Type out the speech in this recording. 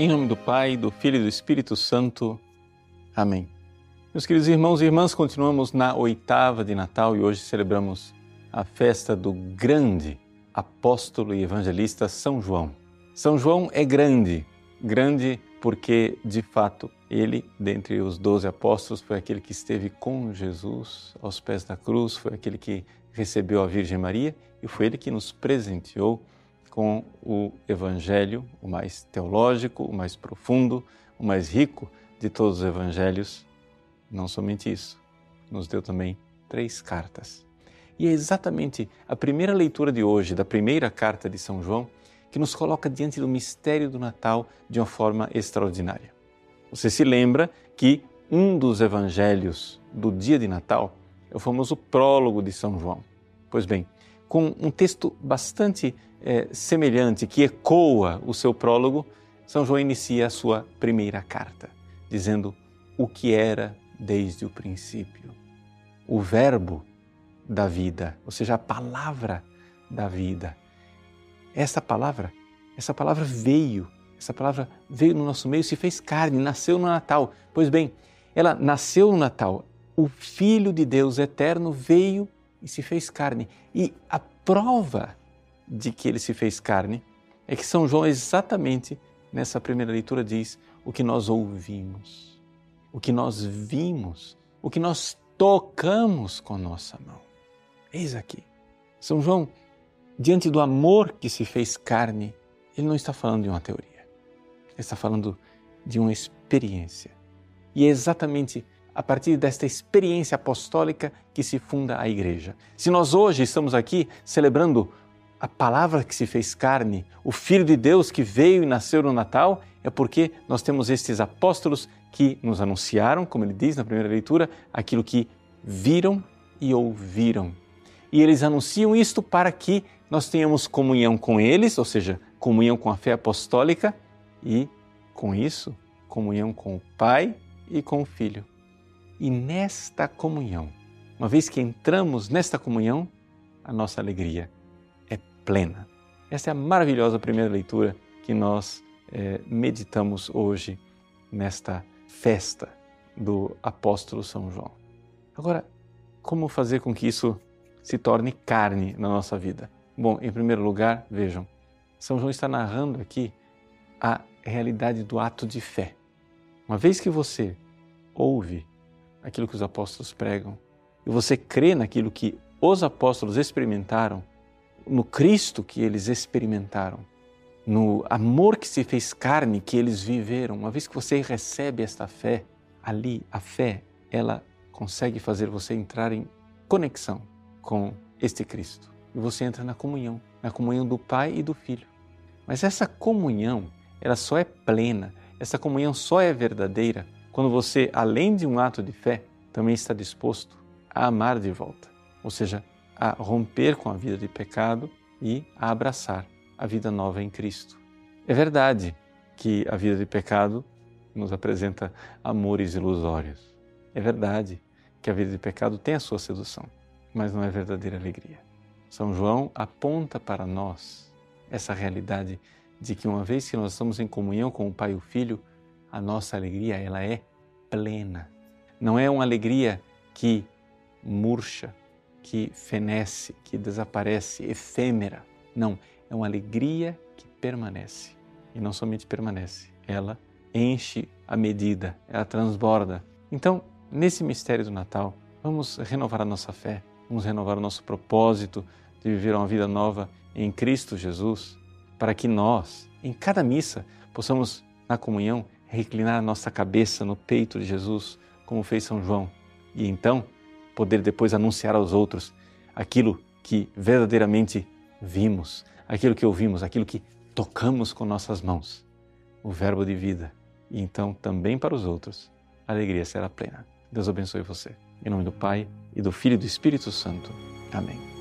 Em nome do Pai, do Filho e do Espírito Santo. Amém. Meus queridos irmãos e irmãs, continuamos na oitava de Natal e hoje celebramos a festa do grande apóstolo e evangelista São João. São João é grande, grande porque, de fato, ele, dentre os doze apóstolos, foi aquele que esteve com Jesus aos pés da cruz, foi aquele que recebeu a Virgem Maria e foi ele que nos presenteou com o Evangelho, o mais teológico, o mais profundo, o mais rico de todos os evangelhos. Não somente isso, nos deu também três cartas. E é exatamente a primeira leitura de hoje, da primeira carta de São João, que nos coloca diante do mistério do Natal de uma forma extraordinária. Você se lembra que um dos evangelhos do dia de Natal é o famoso prólogo de São João. Pois bem, com um texto bastante é, semelhante, que ecoa o seu prólogo, São João inicia a sua primeira carta, dizendo o que era desde o princípio. O Verbo da vida, ou seja, a palavra da vida. Essa palavra, essa palavra veio, essa palavra veio no nosso meio, se fez carne, nasceu no Natal. Pois bem, ela nasceu no Natal. O Filho de Deus eterno veio e se fez carne. E a prova de que ele se fez carne é que São João, exatamente nessa primeira leitura, diz o que nós ouvimos, o que nós vimos, o que nós tocamos com nossa mão. Eis aqui. São João, diante do amor que se fez carne, ele não está falando de uma teoria, ele está falando de uma experiência. E é exatamente a partir desta experiência apostólica que se funda a igreja. Se nós hoje estamos aqui celebrando a palavra que se fez carne, o Filho de Deus que veio e nasceu no Natal, é porque nós temos estes apóstolos que nos anunciaram, como ele diz na primeira leitura, aquilo que viram e ouviram. E eles anunciam isto para que nós tenhamos comunhão com eles, ou seja, comunhão com a fé apostólica e, com isso, comunhão com o Pai e com o Filho. E nesta comunhão, uma vez que entramos nesta comunhão, a nossa alegria plena. Essa é a maravilhosa primeira leitura que nós é, meditamos hoje nesta festa do apóstolo São João. Agora, como fazer com que isso se torne carne na nossa vida? Bom, em primeiro lugar, vejam, São João está narrando aqui a realidade do ato de fé. Uma vez que você ouve aquilo que os apóstolos pregam e você crê naquilo que os apóstolos experimentaram, no Cristo que eles experimentaram, no amor que se fez carne que eles viveram. Uma vez que você recebe esta fé, ali a fé, ela consegue fazer você entrar em conexão com este Cristo. E você entra na comunhão, na comunhão do Pai e do Filho. Mas essa comunhão, ela só é plena, essa comunhão só é verdadeira quando você, além de um ato de fé, também está disposto a amar de volta. Ou seja, a romper com a vida de pecado e a abraçar a vida nova em Cristo. É verdade que a vida de pecado nos apresenta amores ilusórios. É verdade que a vida de pecado tem a sua sedução, mas não é verdadeira alegria. São João aponta para nós essa realidade de que uma vez que nós estamos em comunhão com o Pai e o Filho, a nossa alegria ela é plena. Não é uma alegria que murcha, que fenece, que desaparece, efêmera. Não, é uma alegria que permanece. E não somente permanece, ela enche a medida, ela transborda. Então, nesse mistério do Natal, vamos renovar a nossa fé, vamos renovar o nosso propósito de viver uma vida nova em Cristo Jesus, para que nós, em cada missa, possamos, na comunhão, reclinar a nossa cabeça no peito de Jesus, como fez São João. E então, poder depois anunciar aos outros aquilo que verdadeiramente vimos, aquilo que ouvimos, aquilo que tocamos com nossas mãos, o Verbo de vida. E então também para os outros a alegria será plena. Deus abençoe você. Em nome do Pai e do Filho e do Espírito Santo. Amém.